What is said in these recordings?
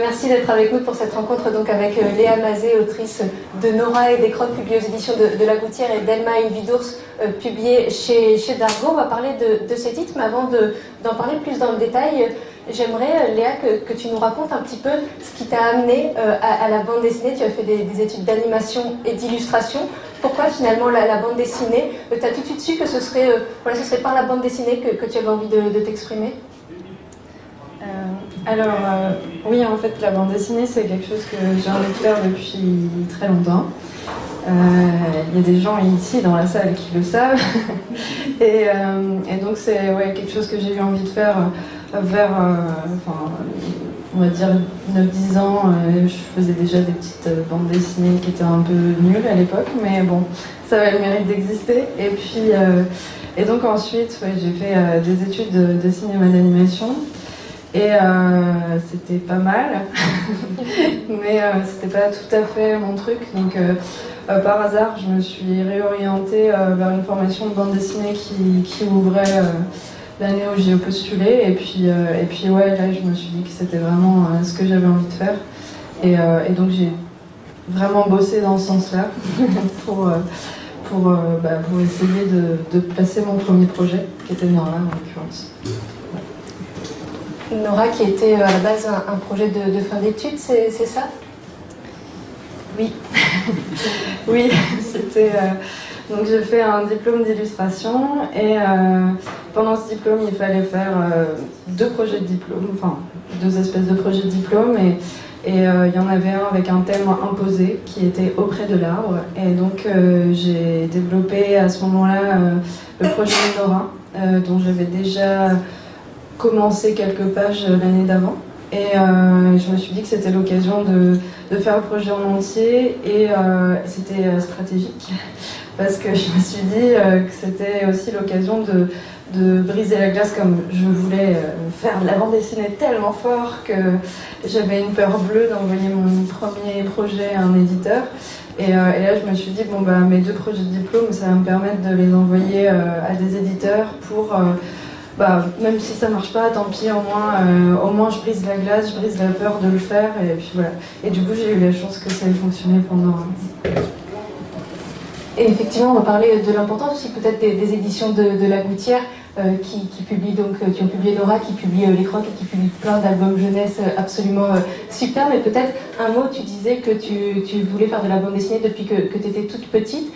Merci d'être avec nous pour cette rencontre donc avec euh, Léa Mazé, autrice de Nora et des crottes publiées aux éditions de, La Gouttière et d'Elma Une vie euh, publiée chez, chez Dargo. On va parler de, ces titres, mais avant d'en parler plus dans le détail, j'aimerais, euh, Léa, que, tu nous racontes un petit peu ce qui t'a amené à, la bande dessinée. Tu as fait des, études d'animation et d'illustration. Pourquoi finalement la, bande dessinée? Tu as tout de suite su que ce serait, par la bande dessinée que tu avais envie de t'exprimer? Alors, euh, oui, en fait, la bande dessinée, c'est quelque chose que j'ai envie de faire depuis très longtemps. Euh, il y a des gens ici dans la salle qui le savent. Euh, et, donc, c'est ouais, quelque chose que j'ai eu envie de faire vers, on va dire, 9-10 ans. je faisais déjà des petites bandes dessinées qui étaient un peu nulles à l'époque, mais bon, ça avait le mérite d'exister. Et puis, et donc ensuite, j'ai fait des études de, de cinéma d'animation. Et euh, c'était pas mal, mais euh, c'était pas tout à fait mon truc. Donc euh, par hasard, je me suis réorientée vers une formation de bande dessinée qui, ouvrait l'année où j'ai postulé. Et puis, et puis ouais, là, je me suis dit que c'était vraiment ce que j'avais envie de faire. Et, donc j'ai vraiment bossé dans ce sens-là pour, bah, pour essayer de, de placer mon premier projet, qui était Nora en l'occurrence. Nora, qui était euh, à la base un, projet de, fin d'études, c'est ça? Oui. oui, c'était. Euh, donc j'ai fait un diplôme d'illustration et euh, pendant ce diplôme, il fallait faire deux projets de diplôme, enfin deux espèces de projets de diplôme et et il y en avait un avec un thème imposé qui était auprès de l'arbre. Et donc j'ai développé à ce moment-là le projet Nora, dont j'avais déjà commencé quelques pages l'année d'avant. Et euh, je me suis dit que c'était l'occasion de, de, faire le projet en entier et euh, c'était euh, stratégique parce que je me suis dit que c'était aussi l'occasion de, de, briser la glace comme je voulais faire de la bande dessinée tellement fort que j'avais une peur bleue d'envoyer mon premier projet à un éditeur. Et, et, là, je me suis dit, bon, bah, mes deux projets de diplôme, ça va me permettre de les envoyer à des éditeurs pour bah, même si ça marche pas, tant pis, au moins, euh, au moins je brise la glace, je brise la peur de le faire, et puis voilà. Et du coup, j'ai eu la chance que ça ait fonctionné pendant. Et effectivement, on va parler de l'importance aussi peut-être des, éditions de, La Gouttière, euh, qui, publient donc, euh, qui ont publié Laura, qui publie Les Crocs et qui publie plein d'albums jeunesse absolument super. Mais peut-être un mot, tu disais que tu, tu, voulais faire de la bande dessinée depuis que, que tu étais toute petite.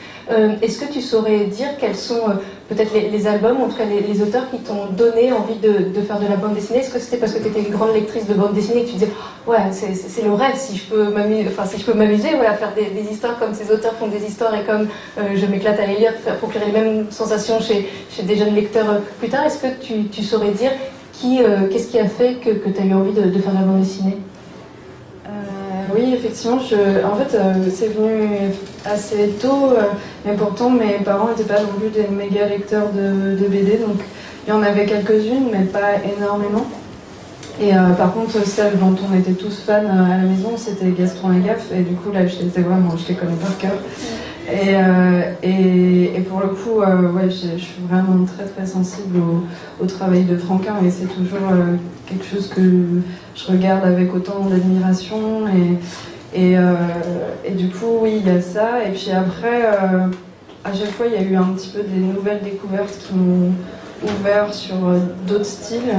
Est-ce que tu saurais dire quels sont peut-être les, albums, en tout cas les, auteurs qui t'ont donné envie de, faire de la bande dessinée? Est-ce que c'était parce que tu étais une grande lectrice de bande dessinée que tu disais ouais c'est le rêve si je peux m'amuser, enfin si je peux m'amuser, à faire des, histoires comme ces auteurs font des histoires et comme euh, je m'éclate à les lire, faire procurer les mêmes sensations chez, chez des jeunes lecteurs euh, plus tard. Est-ce que tu, saurais dire qui, euh, qu'est-ce qui a fait que, tu as eu envie de, faire de la bande dessinée? Oui, effectivement, je, en fait, c'est venu assez tôt, mais pourtant mes parents n'étaient pas non plus des méga lecteurs de, BD, donc il y en avait quelques-unes, mais pas énormément. Et euh, par contre, celle dont on était tous fans euh, à la maison, c'était Gaston Lagaffe, et du coup là, je les vraiment, je les connais par cœur. Et, euh, et, et, pour le coup, ouais, je, suis vraiment très très sensible au, au travail de Franquin, et c'est toujours quelque chose que je regarde avec autant d'admiration. Et, et, et, du coup, oui, il y a ça. Et puis après, à chaque fois, il y a eu un petit peu des nouvelles découvertes qui m'ont ouvert sur d'autres styles.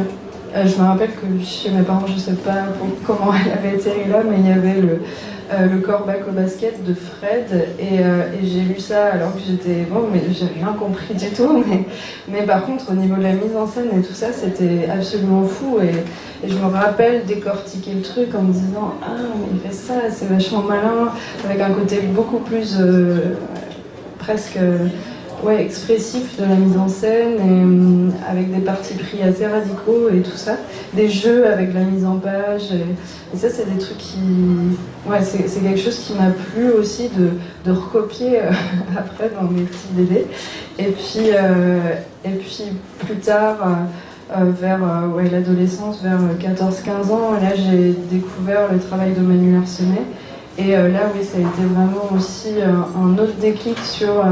Euh, je me rappelle que chez mes parents, je ne sais pas comment elle avait été là, mais il y avait le, euh, le corps back au basket de Fred, euh, et, j'ai lu ça alors que j'étais bon, mais j'ai rien compris du tout. Mais, mais par contre, au niveau de la mise en scène et tout ça, c'était absolument fou. Et, je me rappelle décortiquer le truc en me disant Ah, il fait ça, c'est vachement malin, avec un côté beaucoup plus presque ouais, expressif de la mise en scène, euh, avec des parties pris assez radicaux et tout ça. Des jeux avec la mise en page. Et, ça, c'est des trucs qui. Ouais, c'est quelque chose qui m'a plu aussi de, de recopier euh, après dans mes petits BD. Et puis, euh, et puis plus tard. vers ouais, l'adolescence, vers 14-15 ans, là j'ai découvert le travail de Manuel Arsenet. Et là, oui, ça a été vraiment aussi un autre déclic sur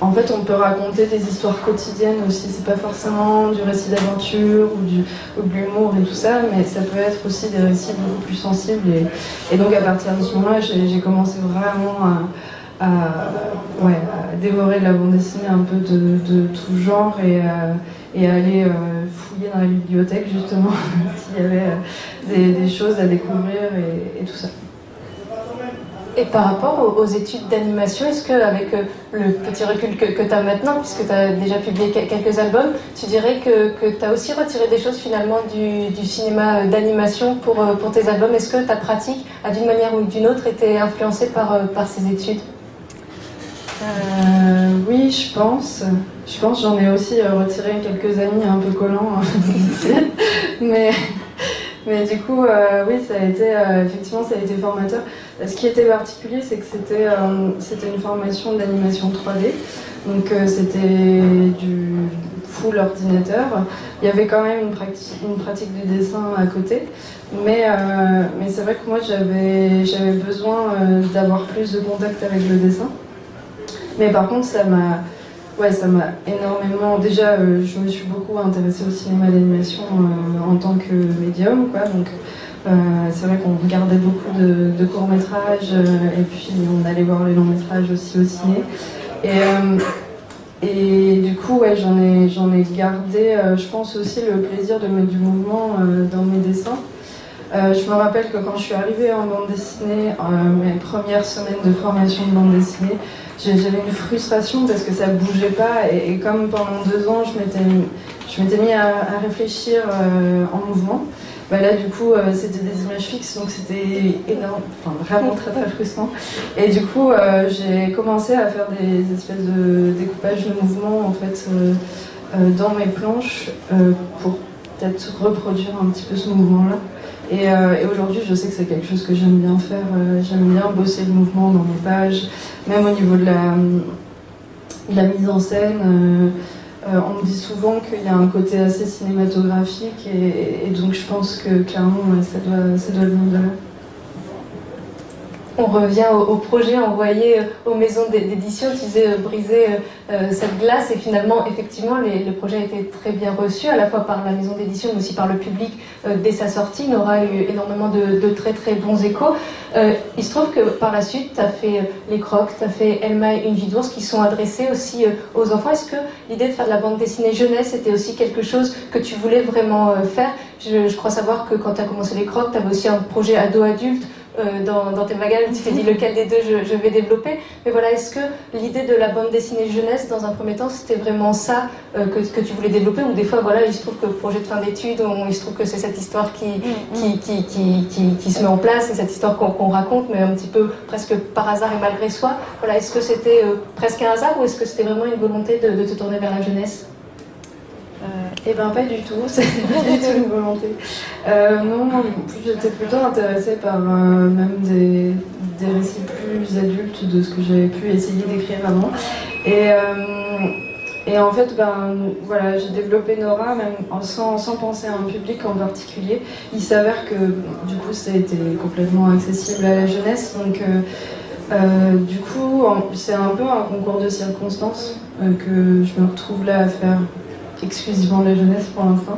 en fait, on peut raconter des histoires quotidiennes aussi. C'est pas forcément du récit d'aventure ou du ou de l'humour et tout ça, mais ça peut être aussi des récits beaucoup plus sensibles. Et, donc, à partir de ce moment-là, j'ai commencé vraiment à, dévorer la bande dessinée un peu de, tout genre et, à aller euh, fouiller dans la bibliothèque, justement, s'il y avait euh, des, choses à découvrir et tout ça. Et par rapport aux, études d'animation, est-ce qu'avec euh, le petit recul que, tu as maintenant, puisque tu as déjà publié quelques albums, tu dirais que, tu as aussi retiré des choses finalement du, cinéma euh, d'animation pour, euh, pour tes albums? Est-ce que ta pratique a d'une manière ou d'une autre été influencée par, ces études? Oui, je pense. Je pense j'en ai aussi retiré quelques amis un peu collants. Hein, mais, mais du coup, oui, ça a été, effectivement, ça a été formateur. Ce qui était particulier, c'est que c'était euh, une formation d'animation 3D. Donc euh, c'était du full ordinateur. Il y avait quand même une pratique, une pratique du dessin à côté. Mais, euh, mais c'est vrai que moi j'avais besoin d'avoir plus de contact avec le dessin. Mais par contre, ça m'a ouais, énormément. Déjà, je me suis beaucoup intéressée au cinéma d'animation en tant que médium. Quoi, donc, euh, c'est vrai qu'on regardait beaucoup de, courts-métrages euh, et puis on allait voir les longs-métrages aussi au ciné. Et, euh, du coup, ouais, j'en ai, ai gardé, je pense aussi le plaisir de mettre du mouvement dans mes dessins. je me rappelle que quand je suis arrivée en bande dessinée, mes premières semaines de formation de bande dessinée, j'avais une frustration parce que ça bougeait pas et, comme pendant deux ans, je m'étais, je mis à réfléchir en mouvement. Bah là, du coup, euh, c'était des images fixes, donc c'était énorme, enfin vraiment très très frustrant. Et du coup, euh, j'ai commencé à faire des espèces de découpage de mouvements en fait euh, dans mes planches pour peut-être reproduire un petit peu ce mouvement-là. Et, aujourd'hui, je sais que c'est quelque chose que j'aime bien faire. j'aime bien bosser le mouvement dans mes pages, même au niveau de la mise en scène. Euh, on me dit souvent qu'il y a un côté assez cinématographique et, donc je pense que clairement ça doit, ça doit venir de là on revient au, projet envoyé euh, aux maisons d'édition, tu disais euh, briser euh, cette glace et finalement effectivement le projet a été très bien reçu à la fois par la maison d'édition mais aussi par le public dès sa sortie. Il aura eu énormément de, très très bons échos. il se trouve que par la suite tu as fait Les Crocs, tu as fait Elma et une vie d'ours qui sont adressés aussi aux enfants. Est-ce que l'idée de faire de la bande dessinée jeunesse était aussi quelque chose que tu voulais vraiment faire? Je, je, crois savoir que quand tu as commencé Les Crocs, tu avais aussi un projet ado-adulte euh, dans, tes bagages, tu t'es dit lequel des deux je, vais développer. Mais voilà, est-ce que l'idée de la bande dessinée jeunesse, dans un premier temps, c'était vraiment ça euh, que, que, tu voulais développer? Ou des fois, voilà, il se trouve que le projet de fin d'études, il se trouve que c'est cette histoire qui, mm, mm. qui, qui, qui, se met en place, c'est cette histoire qu'on raconte, mais un petit peu presque par hasard et malgré soi. Voilà, est-ce que c'était euh, presque un hasard ou est-ce que c'était vraiment une volonté de, de te tourner vers la jeunesse? Eh ben pas du tout, c'est pas du tout une volonté. Euh, non, j'étais plutôt intéressée par euh, même des, des, récits plus adultes de ce que j'avais pu essayer d'écrire avant. Et, euh, et en fait, ben voilà, j'ai développé Nora même sans, sans, penser à un public en particulier. Il s'avère que du coup, ça a été complètement accessible à la jeunesse, donc. du coup, c'est un peu un concours de circonstances que je me retrouve là à faire exclusivement la jeunesse pour l'instant.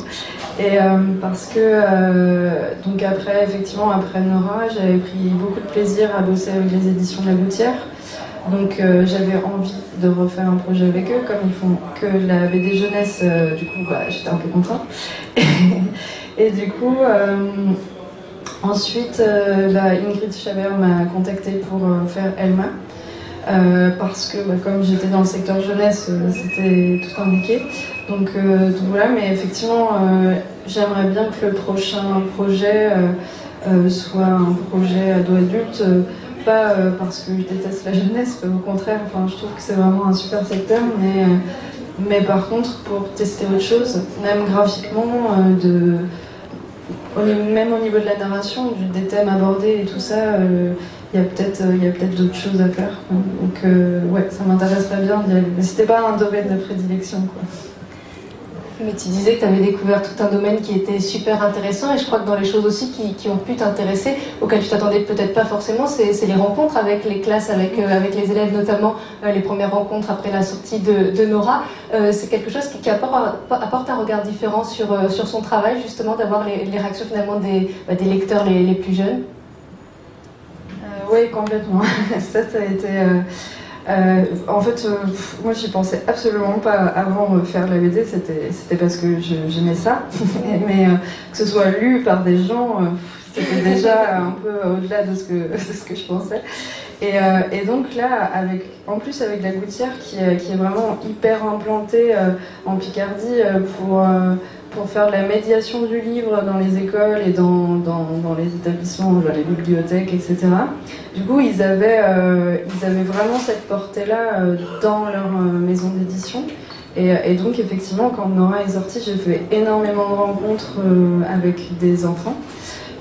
Et euh, parce que, euh, donc après, effectivement, après Nora, j'avais pris beaucoup de plaisir à bosser avec les éditions de la Gouttière. Donc euh, j'avais envie de refaire un projet avec eux, comme ils font que la BD jeunesse, du coup, bah, j'étais un peu contente. Et, du coup, ensuite, bah, Ingrid Chavert m'a contacté pour faire Elma. Parce que bah, comme j'étais dans le secteur jeunesse, c'était tout indiqué. Donc, euh, donc, voilà, mais effectivement, j'aimerais bien que le prochain projet soit un projet ado-adulte, pas parce que je déteste la jeunesse, au contraire, enfin, je trouve que c'est vraiment un super secteur, mais, mais par contre, pour tester autre chose, même graphiquement, de, même au niveau de la narration, des thèmes abordés et tout ça, il y a peut-être euh, peut-être d'autres choses à faire. Donc euh, ouais, ça m'intéresserait bien d'y aller. Mais c'était pas un domaine de prédilection quoi. Mais tu disais que tu avais découvert tout un domaine qui était super intéressant et je crois que dans les choses aussi qui, ont pu t'intéresser, auxquelles tu t'attendais peut-être pas forcément, c'est les rencontres avec les classes, avec, euh, les élèves notamment, euh, les premières rencontres après la sortie de, Nora. Euh, c'est quelque chose qui, apporte, un regard différent sur, son travail, justement, d'avoir les, réactions finalement des, bah, des lecteurs les, les, plus jeunes? oui, complètement. ça, ça a été euh, en fait, euh, moi j'y pensais absolument pas avant de faire la BD, c'était parce que j'aimais ça. Mais euh, que ce soit lu par des gens, c'était déjà un peu au-delà de, ce que, je pensais. Et, donc là, en plus avec la gouttière qui est vraiment hyper implantée en Picardie pour pour faire la médiation du livre dans les écoles et dans, dans, les établissements, dans les bibliothèques, etc. Du coup, ils avaient, euh, ils avaient vraiment cette portée-là euh, dans leur euh, maison d'édition. Et, et, donc, effectivement, quand Nora est sortie, j'ai fait énormément de rencontres avec des enfants.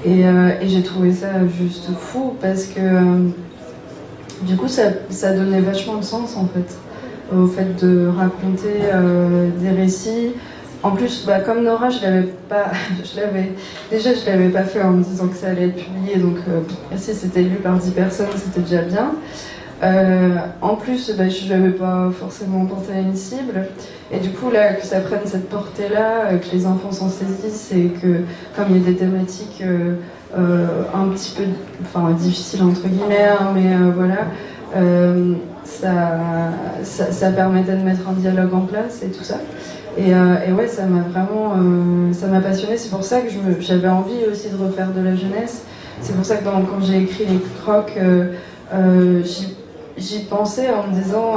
Et, et j'ai trouvé ça juste fou parce que du coup, ça, ça donnait vachement de sens en fait au fait de raconter des récits en plus, bah, comme Nora, je l'avais pas, je l'avais déjà, je l'avais pas fait en me disant que ça allait être publié, donc euh, si c'était lu par 10 personnes, c'était déjà bien. Euh, en plus, bah, je n'avais pas forcément pensé à une cible, et du coup là, que ça prenne cette portée-là, euh, que les enfants s'en saisissent, et que comme il y a des thématiques un petit peu, enfin difficiles entre guillemets, hein, mais voilà. Ça, ça, ça permettait de mettre un dialogue en place et tout ça. Euh, et, ouais, ça m'a vraiment, euh, ça m'a passionné. C'est pour ça que j'avais envie aussi de refaire de la jeunesse. C'est pour ça que quand j'ai écrit les crocs, euh, j'y pensais en me disant,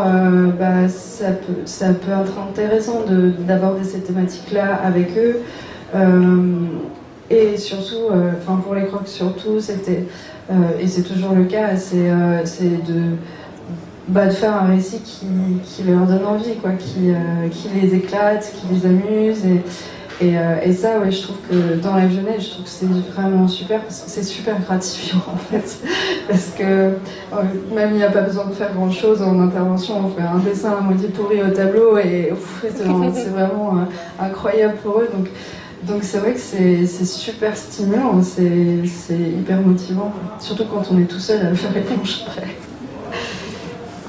bah ça peut, ça peut être intéressant d'aborder ces thématiques-là avec eux. et surtout, enfin pour les crocs surtout, c'était et c'est toujours le cas, c'est de bah, de faire un récit qui, qui, leur donne envie, quoi, qui, euh, qui les éclate, qui les amuse. Et, euh, et, ça, ouais, je trouve que dans la jeunesse, je trouve que c'est vraiment super, c'est super gratifiant en fait. Parce que euh, même il n'y a pas besoin de faire grand chose en intervention, on fait un dessin à moitié pourri au tableau et c'est vraiment incroyable pour eux. Donc, donc c'est vrai que c'est super stimulant, c'est hyper motivant, surtout quand on est tout seul à faire les planches après.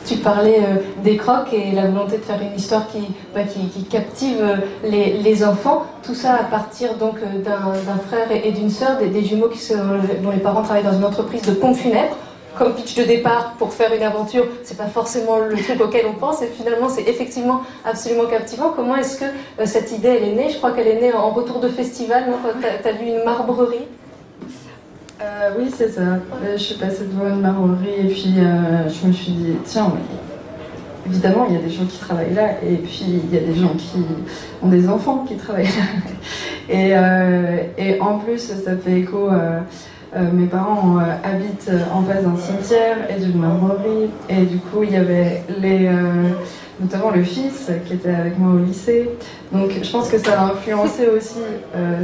Tu parlais euh, des crocs et la volonté de faire une histoire qui, bah, captive euh, les, enfants. Tout ça à partir donc euh, d'un frère et, d'une sœur, des, jumeaux qui dont les parents travaillent dans une entreprise de pompes funèbres. Comme pitch de départ pour faire une aventure, c'est pas forcément le truc auquel on pense, et finalement c'est effectivement absolument captivant. Comment est-ce que cette idée elle est née? Je crois qu'elle est née en retour de festival, non? Tu as vu une marbrerie euh, oui, c'est ça. Euh, je suis passée devant une marronnerie et puis euh, je me suis dit, tiens, évidemment, il y a des gens qui travaillent là et puis il y a des gens qui ont des enfants qui travaillent là. Et, en plus, ça fait écho. mes parents habitent en face d'un cimetière et d'une marmorerie. Et du coup, il y avait les, notamment le fils qui était avec moi au lycée. Donc, je pense que ça a influencé aussi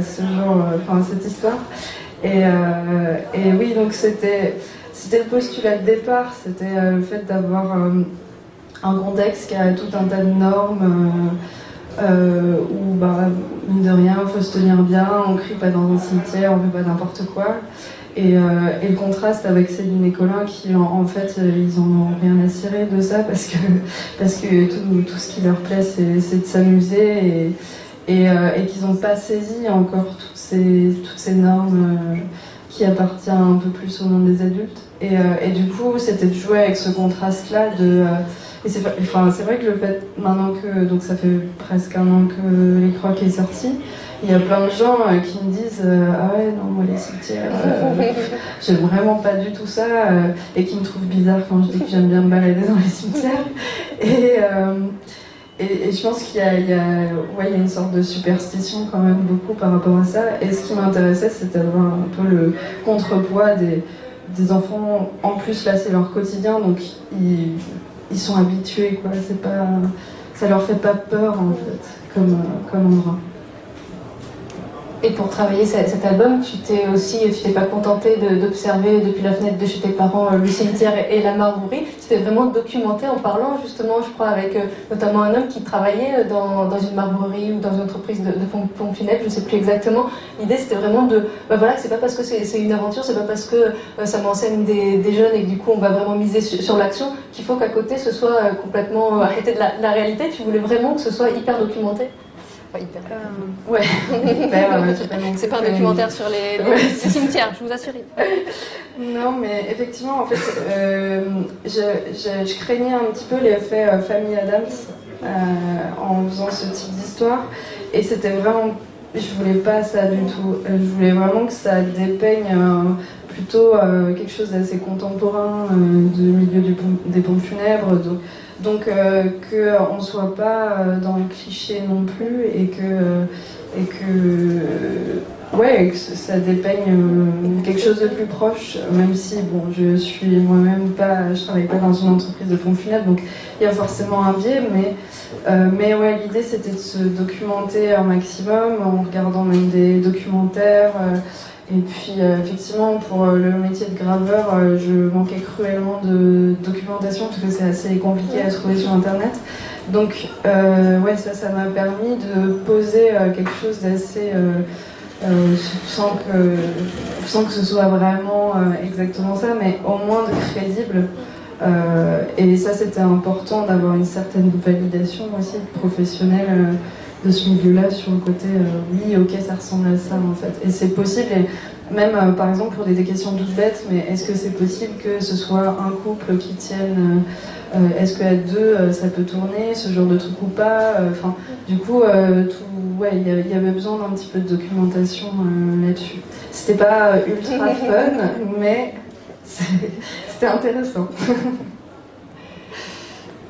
ce genre, cette histoire. Et, euh, et oui, donc c'était le postulat de départ, c'était euh, le fait d'avoir euh, un contexte qui a tout un tas de normes où, bah, mine de rien, il faut se tenir bien, on crie pas dans un cimetière, on fait pas n'importe quoi. Et, le contraste avec Céline et Colin qui en, fait ils en ont rien à cirer de ça parce que parce que tout, tout ce qui leur plaît c'est de s'amuser et, et, qu'ils n'ont pas saisi encore toutes ces, toutes ces normes euh, qui appartiennent un peu plus au monde des adultes. Et, euh, et du coup, c'était de jouer avec ce contraste-là de. Euh, et c'est enfin, vrai que le fait, maintenant que. Donc ça fait presque un an que Les Crocs est sorti, il y a plein de gens qui me disent Ah ouais, non, moi les cimetières, j'aime vraiment pas du tout ça, et qui me trouvent bizarre quand je dis que j'aime bien me balader dans les cimetières. Et. Et, je pense qu'il y, y, ouais, y, a une sorte de superstition quand même beaucoup par rapport à ça. Et ce qui m'intéressait, c'était d'avoir un peu le contrepoids des, enfants. En plus, là, c'est leur quotidien, donc ils, sont habitués, quoi. C'est pas, ça leur fait pas peur, en fait, comme, comme endroit. Et pour travailler cet album, tu t'es aussi, tu t'es pas contenté d'observer depuis la fenêtre de chez tes parents le cimetière et, la marbourie. Tu t'es vraiment documenté en parlant justement, je crois, avec notamment un homme qui travaillait dans, dans une marbourie ou dans une entreprise de, de funèbres, je sais plus exactement. L'idée c'était vraiment de, bah voilà, c'est pas parce que c'est une aventure, c'est pas parce que ça m'enseigne des, des, jeunes et que du coup on va vraiment miser sur, l'action qu'il faut qu'à côté ce soit complètement arrêté de la réalité. Tu voulais vraiment que ce soit hyper documenté? Euh, ouais. Ben, c'est pas un documentaire sur les, cimetières, je vous assure. non, mais effectivement, en fait, euh, je, craignais un petit peu l'effet euh, famille Adams en faisant ce type d'histoire. Et c'était vraiment. Je voulais pas ça du tout. Je voulais vraiment que ça dépeigne plutôt quelque chose d'assez contemporain, de milieu des pompes funèbres. Donc euh, qu'on ne soit pas euh, dans le cliché non plus et que, euh, et que, ouais, ça dépeigne quelque chose de plus proche, même si bon, je suis moi-même pas, je travaille pas dans une entreprise de funèbres, donc il y a forcément un biais, mais, mais ouais, l'idée c'était de se documenter un maximum en regardant même des documentaires. Et puis, euh, effectivement, pour euh, le métier de graveur, euh, je manquais cruellement de documentation parce que c'est assez compliqué à trouver sur Internet. Donc, ouais, ça, ça m'a permis de poser quelque chose d'assez. sans, que, sans que ce soit vraiment exactement ça, mais au moins de crédible. et ça, c'était important d'avoir une certaine validation aussi professionnelle de ce milieu-là sur le côté euh, oui, ok, ça ressemble à ça en fait. Et c'est possible, et même euh, par exemple pour des, questions toutes bêtes, mais est-ce que c'est possible que ce soit un couple qui tienne euh, Est-ce qu'à deux ça peut tourner, ce genre de truc ou pas Enfin, du coup, tout, ouais, il y, avait besoin d'un petit peu de documentation là-dessus. C'était pas ultra fun, mais c'était intéressant.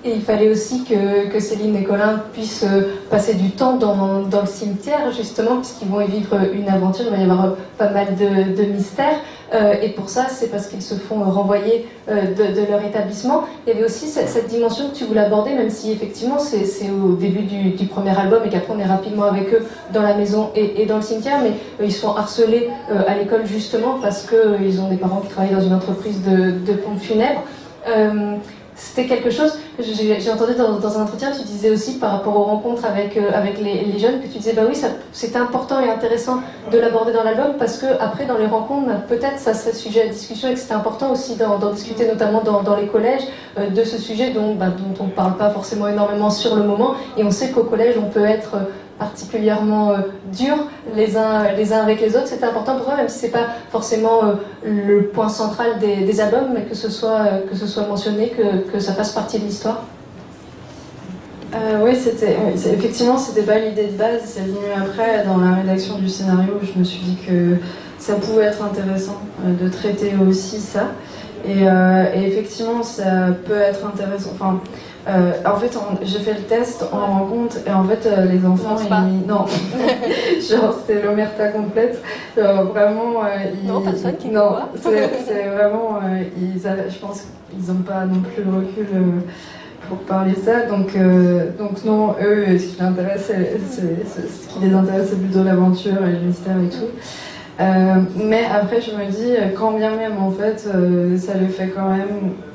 Et il fallait aussi que, Céline et Colin puissent euh, passer du temps dans, le cimetière, justement, puisqu'ils vont y vivre une aventure, il va y avoir euh, pas mal de, mystères. Euh, et pour ça, c'est parce qu'ils se font renvoyer de, leur établissement. Il y avait aussi cette, dimension que tu voulais aborder, même si effectivement c'est au début du, premier album et qu'après on est rapidement avec eux dans la maison et, dans le cimetière, mais ils se font harceler à l'école justement parce qu'ils ont des parents qui travaillent dans une entreprise de, de pompes funèbres. C'était quelque chose que j'ai entendu dans, un entretien, tu disais aussi par rapport aux rencontres avec, euh, avec les, jeunes, que tu disais, bah oui, c'était important et intéressant de l'aborder dans l'album parce que après, dans les rencontres, bah, peut-être ça serait sujet à discussion et que c'était important aussi d'en discuter, notamment dans, les collèges, euh, de ce sujet dont, bah, dont on ne parle pas forcément énormément sur le moment. Et on sait qu'au collège, on peut être particulièrement euh, dur les uns, les uns avec les autres. C'était important pour toi, même si c'est pas forcément euh, le point central des, albums, mais que ce soit, euh, que ce soit mentionné, que, que ça fasse partie de l'histoire. oui, c'était effectivement c'était pas l'idée de base. C'est venu après dans la rédaction du scénario. Je me suis dit que ça pouvait être intéressant de traiter aussi ça. Et, et, effectivement, ça peut être intéressant. Enfin, euh, en fait, j'ai fait le test, on rend compte, et en fait, euh, les enfants, ils... non, genre c'est l'omerta complète. vraiment, euh, ils... non, personne qui non, c'est vraiment, ils, je pense qu'ils n'ont pas non plus le recul pour parler ça. Donc, donc non, eux, ce qui les intéresse, c'est, ce qui les intéresse, c'est plutôt l'aventure et le mystère et tout. mais après, je me dis, quand bien même, en fait, ça le fait quand même euh,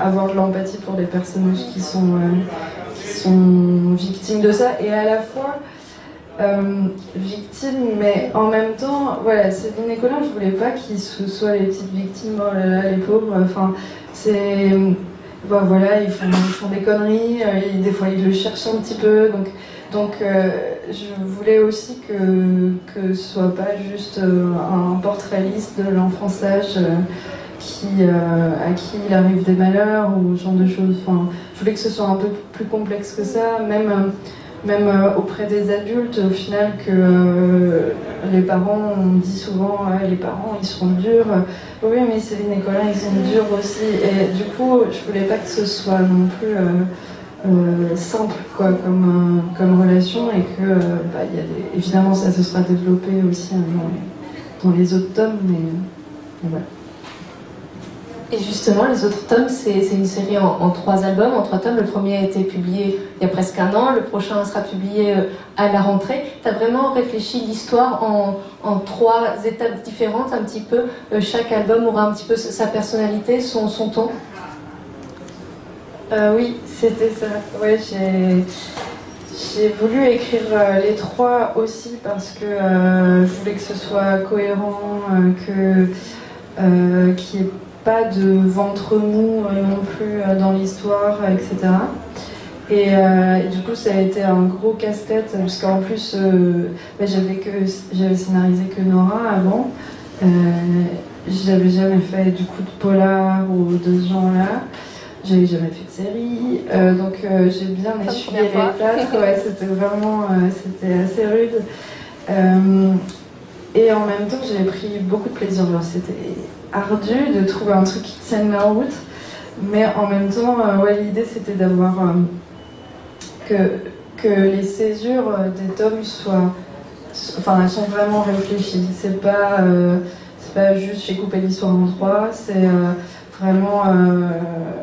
avoir de l'empathie pour les personnages qui sont, euh, qui sont victimes de ça et à la fois euh, victimes, mais en même temps, voilà, Céline et Colin, je voulais pas qu'ils soient les petites victimes, oh les pauvres, enfin, c'est. Bah, voilà, ils font, des conneries, des fois ils le cherchent un petit peu, donc. Donc, je voulais aussi que, que ce soit pas juste un portrait liste de l'enfrançage euh, à qui il arrive des malheurs ou ce genre de choses. Enfin, je voulais que ce soit un peu plus complexe que ça, même, euh, même euh, auprès des adultes, au final, que les parents, on dit souvent, les parents, ils seront durs. Oui, mais Céline et Colin, ils sont durs aussi. Et du coup, je voulais pas que ce soit non plus simple quoi, comme, comme relation et que, bah, y a évidemment, ça se sera développé aussi hein, dans, les, autres tomes, mais voilà. Et justement, les autres tomes, c'est une série en, trois albums, en trois tomes. Le premier a été publié il y a presque un an, le prochain sera publié euh, à la rentrée. Tu as vraiment réfléchi l'histoire en, trois étapes différentes, un petit peu. Euh, chaque album aura un petit peu sa personnalité, son, ton. Euh, oui, c'était ça. Ouais, j'ai voulu écrire les trois aussi parce que je voulais que ce soit cohérent, que qu'il n'y ait pas de ventre mou euh, non plus euh, dans l'histoire, etc. Euh, et, du coup, ça a été un gros casse-tête, parce qu'en plus, bah, j'avais que j'avais scénarisé que Nora avant. j'avais jamais fait du coup de polar ou de ce genre-là. J'avais jamais fait de série. donc j'ai bien essuyé les plâtres. Ouais, c'était vraiment c'était assez rude. et en même temps, j'ai pris beaucoup de plaisir. C'était ardu de trouver un truc qui tienne la route. Mais en même temps, euh, l'idée c'était d'avoir euh, que, que les césures euh, des tomes soient. Enfin, elles sont vraiment réfléchies. C'est pas, c'est pas juste j'ai coupé l'histoire en trois, c'est vraiment.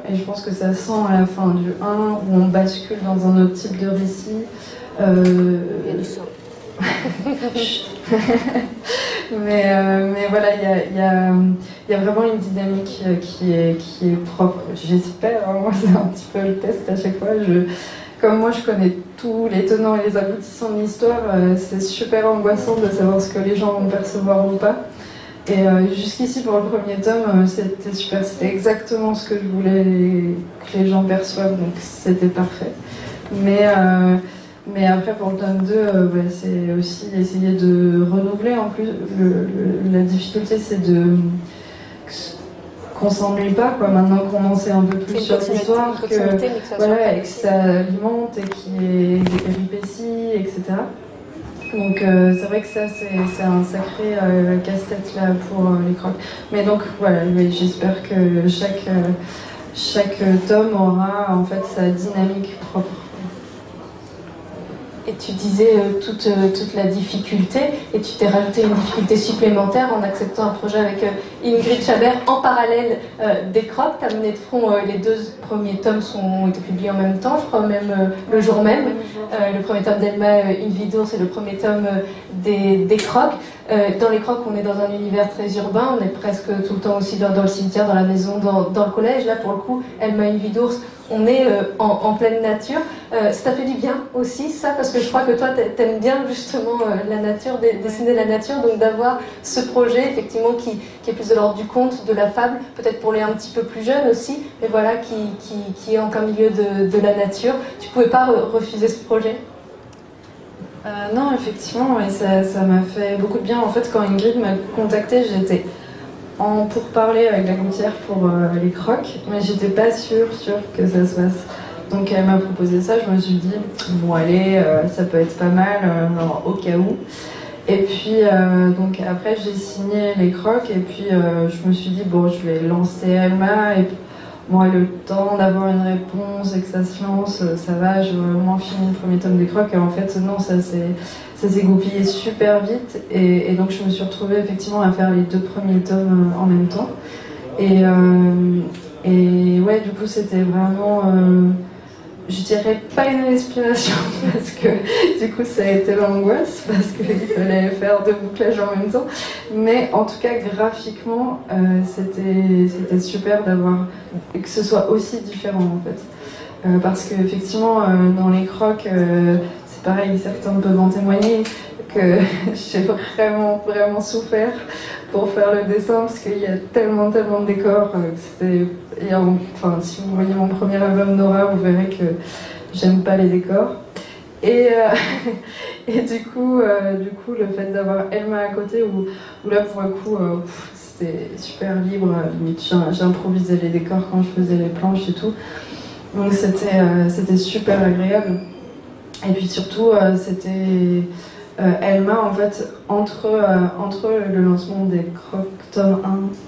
et je pense que ça sent à la fin du 1 où on bascule dans un autre type de récit. mais, euh, mais voilà, il y a, y, y a, vraiment une dynamique euh, qui est, qui est propre. J'espère, hein, moi c'est un petit peu le test à chaque fois. Comme moi je connais tous les tenants et les aboutissants de l'histoire, euh, c'est super angoissant de savoir ce que les gens vont percevoir ou pas. Et jusqu'ici pour le premier tome, c'était super, c'était exactement ce que je voulais que les gens perçoivent, donc c'était parfait. Mais mais après, pour le tome 2, euh, c'est aussi essayer de renouveler. En plus, la difficulté, c'est de qu'on s'ennuie pas, quoi. Maintenant qu'on en sait un peu plus sur l'histoire, que, voilà, et que ça alimente et qu'il y ait des péripéties, etc. Donc euh, c'est vrai que ça c'est un sacré euh, casse-tête là pour les crocs. Mais donc voilà, j'espère que chaque chaque tome aura en fait sa dynamique propre. Et tu disais euh, toute, euh, toute la difficulté, et tu t'es rajouté une difficulté supplémentaire en acceptant un projet avec euh, Ingrid Chabert en parallèle des crocs. Tu as mené de front, les deux premiers tomes ont été publiés en même temps, je crois même le jour même. le premier tome d'Elma Invido, c'est le premier tome des, crocs. dans les crocs, on est dans un univers très urbain, on est presque tout le temps aussi dans, le cimetière, dans la maison, dans, dans, le collège. Là, pour le coup, Elma Invidours, on est en, en, pleine nature. ça t'a fait du bien aussi, ça, parce que je crois que toi, t'aimes bien justement euh, la nature, dessiner la nature, donc d'avoir ce projet effectivement qui, est plus de l'ordre du conte, de la fable, peut-être pour les un petit peu plus jeunes aussi, mais voilà, qui, est en plein milieu de, la nature. Tu pouvais pas refuser ce projet? Euh, non, effectivement, ça m'a fait beaucoup de bien. En fait, quand Ingrid m'a contactée, j'étais en pour parler avec la gouttière pour euh, les crocs, mais j'étais pas sûre, que ça se passe. Donc elle m'a proposé ça, je me suis dit, bon allez, euh, ça peut être pas mal, euh, au cas où. Et puis, donc après, j'ai signé les crocs, et puis je me suis dit, bon, je vais lancer Elma, et moi, le temps d'avoir une réponse et que ça se lance, ça va, je moins finir le premier tome des crocs, et en fait, non, ça s'est goupillé super vite, et, donc je me suis retrouvée effectivement à faire les deux premiers tomes en même temps. Et, et ouais, du coup, c'était vraiment je dirais pas une inspiration parce que du coup ça a été l'angoisse parce qu'il fallait faire deux bouclages en même temps. Mais en tout cas graphiquement euh, c'était super d'avoir que ce soit aussi différent en fait. Euh, parce qu'effectivement euh, dans les crocs c'est pareil, certains peuvent en témoigner que j'ai vraiment vraiment souffert pour faire le dessin parce qu'il y a tellement tellement de décors et enfin, si vous voyez mon premier album Nora, vous verrez que j'aime pas les décors. Et, euh, du, coup, euh, du coup, le fait d'avoir Elma à côté, où, là, pour le coup, euh, c'était super libre. J'improvisais les décors quand je faisais les planches et tout. Donc c'était super agréable. Et puis surtout, c'était Elma, en fait, entre, entre le lancement des Crocs tome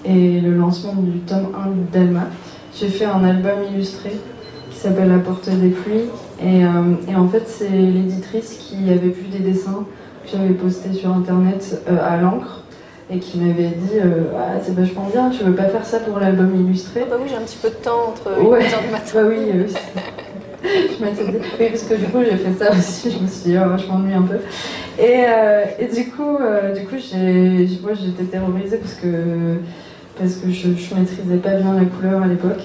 1 et le lancement du tome 1 d'Elma, j'ai fait un album illustré qui s'appelle La Porte des Pluies. Et, euh, et en fait, c'est l'éditrice qui avait vu des dessins que j'avais postés sur internet euh, à l'encre et qui m'avait dit ah, c'est vachement bien, tu veux pas faire ça pour l'album illustré? Bah oui, j'ai un petit peu de temps entre ouais. 1h du matin. Bah oui, je m'étais oui, parce que du coup j'ai fait ça aussi, je me suis dit, oh, je m'ennuie un peu. Et, et du coup, du coup j'ai, moi j'étais terrorisée parce que, parce que je, maîtrisais pas bien la couleur à l'époque.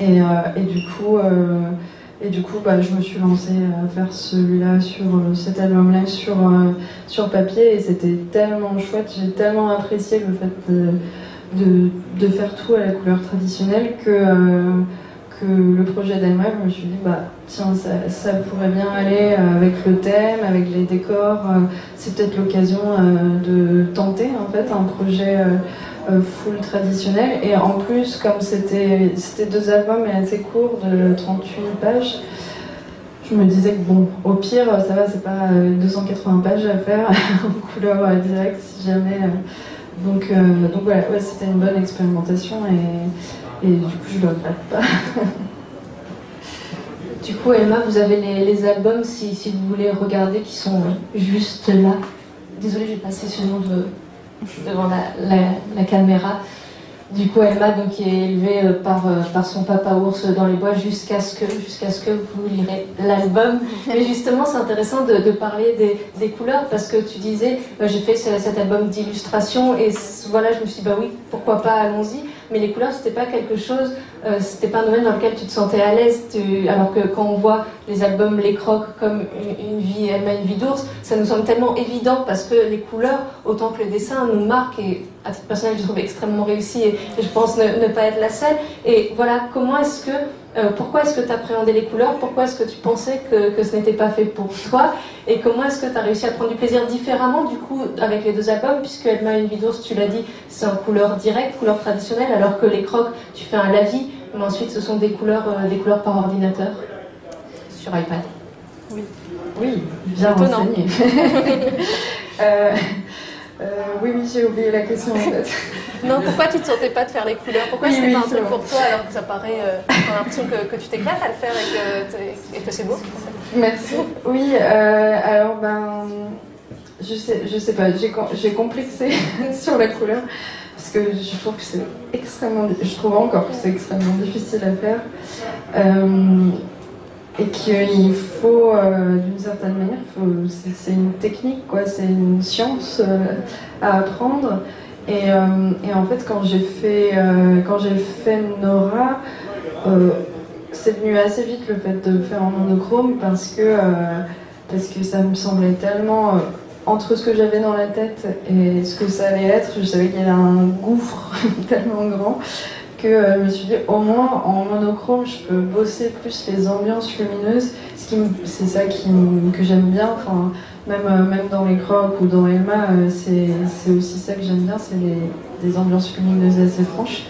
Et, et, du coup, et du coup, bah, je me suis lancée à faire celui-là sur euh, cet album-là sur, euh, sur papier et c'était tellement chouette. J'ai tellement apprécié le fait de, de, faire tout à la couleur traditionnelle que, euh, que le projet d'Elma, je me suis dit, bah, tiens, ça, ça, pourrait bien aller avec le thème, avec les décors. C'est peut-être l'occasion de tenter en fait un projet euh, full traditionnel. Et en plus, comme c'était deux albums mais assez courts, de 38 pages, je me disais que bon, au pire, ça va, c'est pas 280 euh, pages à faire en couleur euh, directe si jamais. Donc, donc voilà, ouais, c'était une bonne expérimentation et, et du coup, je le regrette pas. Du coup, Emma, vous avez les, albums, si, vous voulez regarder, qui sont juste là. Désolée, j'ai passé ce nom de, devant la, caméra. Du coup, Elma donc, qui est élevée euh, par, euh, par son papa ours dans les bois jusqu'à ce, que, ce que vous lirez l'album. Mais justement, c'est intéressant de, parler des, des, couleurs parce que tu disais, euh, j'ai fait cet album d'illustration et voilà, je me suis dit, bah oui, pourquoi pas, allons-y mais les couleurs, c'était pas quelque chose, euh, c'était pas un domaine dans lequel tu te sentais à l'aise. Alors que quand on voit les albums Les Crocs comme une, vie, elle une vie d'ours, ça nous semble tellement évident parce que les couleurs, autant que le dessin, nous marquent et à titre personnel, je trouve extrêmement réussi et, je pense ne, pas être la seule. Et voilà, comment est-ce que euh, pourquoi est-ce que tu appréhendais les couleurs? Pourquoi est-ce que tu pensais que, que ce n'était pas fait pour toi? Et comment est-ce que tu as réussi à prendre du plaisir différemment du coup avec les deux albums Puisque Elma une vidéo, tu l'as dit, c'est en couleur directe, couleur traditionnelle, alors que les crocs, tu fais un lavis, mais ensuite ce sont des couleurs, euh, des couleurs par ordinateur? Sur iPad. Oui, oui bien renseigné. euh, euh, oui, oui, j'ai oublié la question en fait. non, pourquoi tu ne te sentais pas de faire les couleurs? Pourquoi c'est pas un truc pour toi alors que ça paraît. Euh, a l'impression que, tu t'éclates à le faire et que, c'est beau? Merci. Oui, euh, alors ben. Je sais, je sais pas, j'ai complexé sur la couleur parce que je trouve que c'est extrêmement. Je trouve encore que c'est extrêmement difficile à faire. Euh, et qu'il faut, euh, d'une certaine manière, c'est une technique, quoi, c'est une science euh, à apprendre. Et, euh, et, en fait, quand j'ai fait, quand j'ai fait Nora, c'est venu assez vite le fait de faire en monochrome parce que, parce que ça me semblait tellement entre ce que j'avais dans la tête et ce que ça allait être, je savais qu'il y avait un gouffre tellement grand que euh, je me suis dit au moins en monochrome je peux bosser plus les ambiances lumineuses c'est ça qui, que j'aime bien enfin même, euh, même dans les crocs ou dans Elma euh, c'est aussi ça que j'aime bien c'est des ambiances lumineuses assez franches.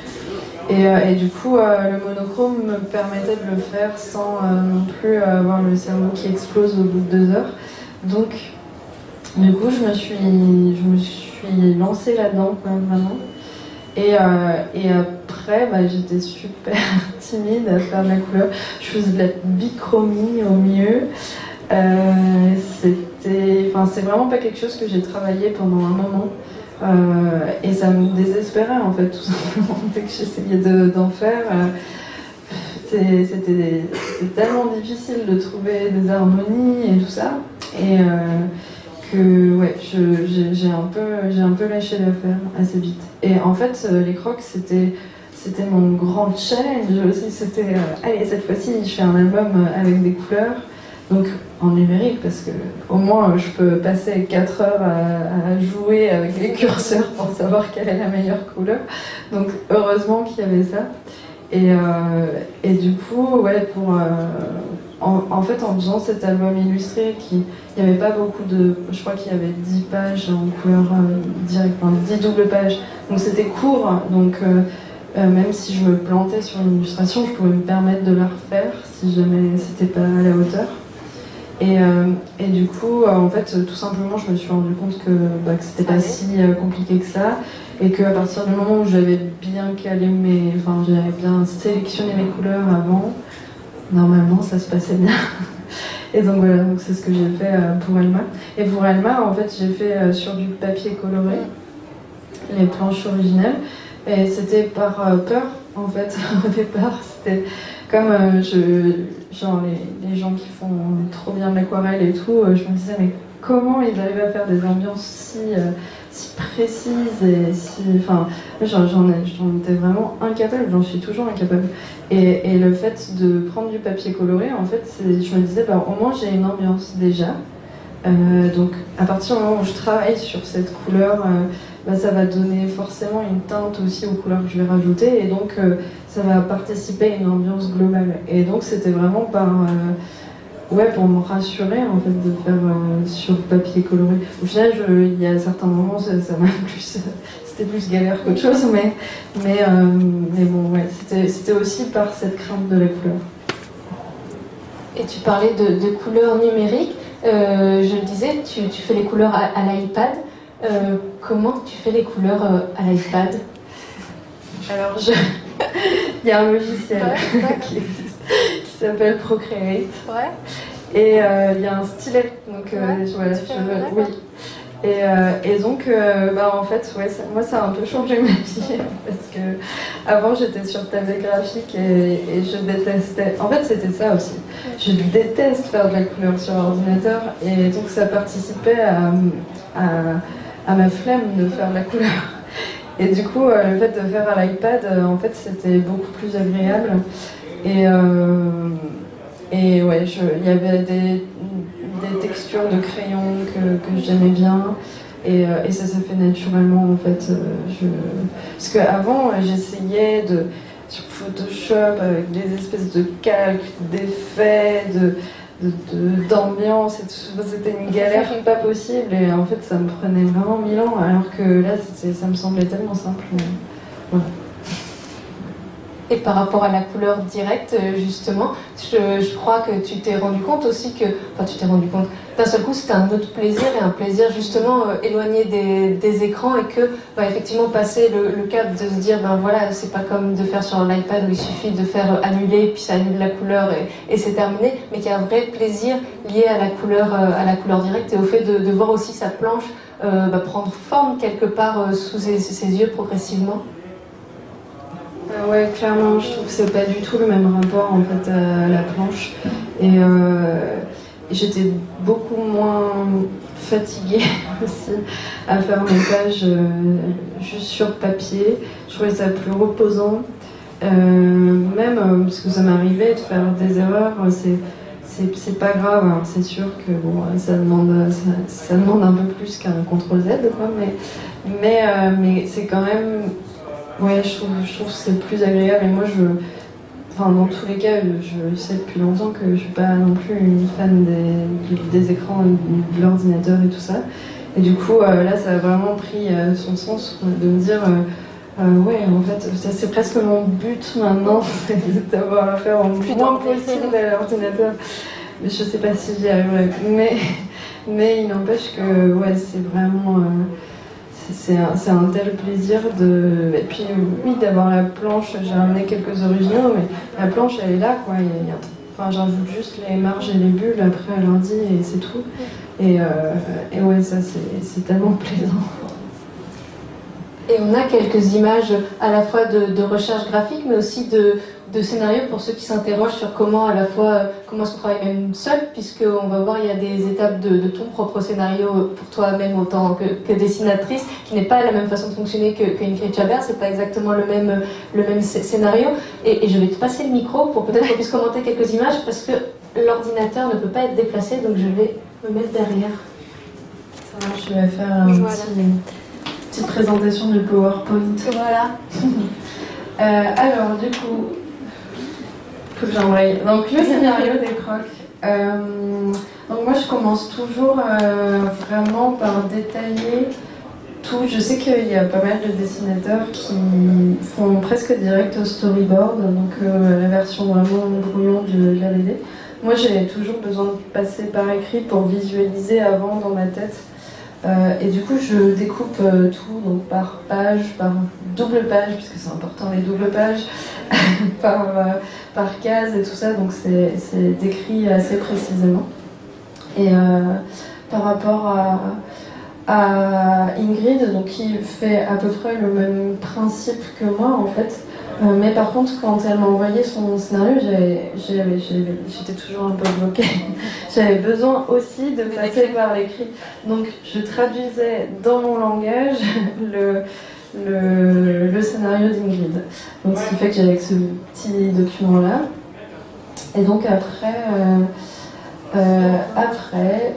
Et, et du coup le monochrome me permettait de le faire sans non plus avoir le cerveau qui explose au bout de deux heures. Donc du coup je me suis je me suis lancée là-dedans vraiment et, et après, bah, j'étais super timide à faire de la couleur. Je faisais de la bichromie au mieux. Euh, c'était, c'est vraiment pas quelque chose que j'ai travaillé pendant un moment. Euh, et ça me désespérait en fait, tout simplement, dès que j'essayais d'en faire. Euh, c'était tellement difficile de trouver des harmonies et tout ça. Et que ouais, j'ai un, peu, un peu lâché l'affaire assez vite. Et en fait, les crocs, c'était c'était mon grand challenge aussi. C'était, euh, allez, cette fois-ci, je fais un album euh, avec des couleurs, donc en numérique, parce que au moins je peux passer 4 heures à, jouer avec les curseurs pour savoir quelle est la meilleure couleur. Donc heureusement qu'il y avait ça. Et, euh, et du coup, ouais, pour. En, fait, en faisant cet album illustré, qui, il n'y avait pas beaucoup de. Je crois qu'il y avait 10 pages en couleur directe, enfin 10 doubles pages. Donc c'était court, donc euh, même si je me plantais sur une illustration, je pouvais me permettre de la refaire si jamais c'était pas à la hauteur. Et, euh, et du coup, euh, en fait, tout simplement, je me suis rendu compte que, bah, que c'était pas si compliqué que ça, et qu'à partir du moment où j'avais bien calé mes, enfin, j'avais bien sélectionné mes couleurs avant, normalement, ça se passait bien. Et donc voilà, donc c'est ce que j'ai fait pour Alma. Et pour Alma, en fait, j'ai fait sur du papier coloré. les planches originales. Et c'était par peur, en fait, au départ. C'était comme je, genre les, les, gens qui font trop bien l'aquarelle et tout, je me disais, mais comment ils arrivent à faire des ambiances si si précise et si. Enfin, j'en étais vraiment incapable, j'en suis toujours incapable. Et, et, le fait de prendre du papier coloré, en fait, je me disais, bah, au moins j'ai une ambiance déjà. Euh, donc, à partir du moment où je travaille sur cette couleur, euh, bah, ça va donner forcément une teinte aussi aux couleurs que je vais rajouter, et donc euh, ça va participer à une ambiance globale. Et donc, c'était vraiment par Ouais, pour me rassurer en fait de faire euh, sur papier coloré. Au final, il y a certains moments, ça, m'a plus, c'était plus galère qu'autre chose, mais mais euh, mais bon, ouais, c'était aussi par cette crainte de la couleur. Et tu parlais de, de couleurs numériques. Euh, je le disais, tu, tu, fais les couleurs à, l'iPad. comment tu fais les couleurs à l'iPad? Alors, je... il y a un logiciel qui qui s'appelle Procreate. Ouais. Et euh, il y a un stylet. Donc, euh, voilà, je, oui. Et, euh, et, donc, bah, en fait, ouais, moi, ça a un peu changé ma vie parce que avant, j'étais sur tablette graphique et, et, je détestais. En fait, c'était ça aussi. Je déteste faire de la couleur sur ordinateur et donc ça participait à, à, à ma flemme de faire de la couleur. Et du coup, le fait de faire à l'iPad, en fait, c'était beaucoup plus agréable. Et, euh, et ouais, il y avait des, des, textures de crayon que, que j'aimais bien. Et, euh, et, ça s'est fait naturellement en fait. Euh, je... Parce qu'avant, j'essayais de sur Photoshop avec des espèces de calques, d'effets, de, d'ambiance et tout. C'était une galère pas possible et en fait ça me prenait vraiment mille ans alors que là ça me semblait tellement simple. Voilà. Et par rapport à la couleur directe, euh, justement, je, crois que tu t'es rendu compte aussi que, enfin, tu t'es rendu compte, d'un seul coup, c'était un autre plaisir et un plaisir justement euh, éloigné des, écrans et que, bah, effectivement, passer le, cap de se dire, ben voilà, c'est pas comme de faire sur l'iPad où il suffit de faire euh, annuler puis ça annule la couleur et, c'est terminé, mais qu'il y a un vrai plaisir lié à la couleur, à la couleur directe et au fait de, voir aussi sa planche bah, prendre forme quelque part sous ses yeux progressivement. Euh, ouais, clairement, je trouve que c'est pas du tout le même rapport en fait à la planche. Et euh, j'étais beaucoup moins fatiguée aussi à faire mes pages euh, juste sur papier. Je trouvais ça plus reposant. même parce que ça m'arrivait de faire des erreurs, c'est c'est pas grave, hein. c'est sûr que bon, ça, demande, ça, demande un peu plus qu'un CTRL Z, quoi, mais, mais, mais c'est quand même Ouais, je trouve, je trouve que c'est plus agréable. Et moi, je, enfin, dans tous les cas, je sais depuis longtemps que je suis pas non plus une fan des, des écrans, de l'ordinateur et tout ça. Et du coup, euh, là, ça a vraiment pris euh, son sens de me dire, euh, ouais, en fait, c'est presque mon but maintenant, d'avoir affaire au moins possible à l'ordinateur. Mais je sais pas si j'y arriverai. Mais, mais il n'empêche que, ouais, c'est vraiment c'est un, tel plaisir de. Et puis, oui, d'avoir la planche, j'ai ramené quelques originaux, mais la planche, elle est là, quoi. enfin, j'ajoute juste les marges et les bulles après à et c'est tout. Et, euh, et ouais, ça, c'est tellement plaisant. Et on a quelques images à la fois de, recherche graphique, mais aussi de, de scénarios pour ceux qui s'interrogent sur comment à la fois euh, comment est-ce qu'on travaille même seul, puisqu'on va voir il y a des étapes de, ton propre scénario pour toi-même autant que, que, dessinatrice, qui n'est pas la même façon de fonctionner qu'une que Chabert, c'est pas exactement le même, le même scénario. Et, je vais te passer le micro pour peut-être qu'on puisse commenter quelques images, parce que l'ordinateur ne peut pas être déplacé, donc je vais me mettre derrière. Ça marche, je vais faire un petit petite présentation du PowerPoint. Voilà. Euh, alors, du coup, Donc, le scénario des crocs. Euh, donc, moi, je commence toujours euh, vraiment par détailler tout. Je sais qu'il y a pas mal de dessinateurs qui font presque direct au storyboard, donc la version vraiment brouillon de la BD. Moi, j'ai toujours besoin de passer par écrit pour visualiser avant dans ma tête euh, et du coup, je découpe euh, tout donc par page, par double page, puisque c'est important les doubles pages, par, euh, par case et tout ça, donc c'est décrit assez précisément. Et par rapport à, à Ingrid, donc qui fait à peu près le même principe que moi en fait. Euh, mais par contre, quand elle m'a envoyé son scénario, j'étais toujours un peu bloquée. J'avais besoin aussi de passer par l'écrit. Donc je traduisais dans mon langage le, le, scénario d'Ingrid. Donc ce qui fait que j'avais ce petit document-là. Et donc après, euh, euh, après,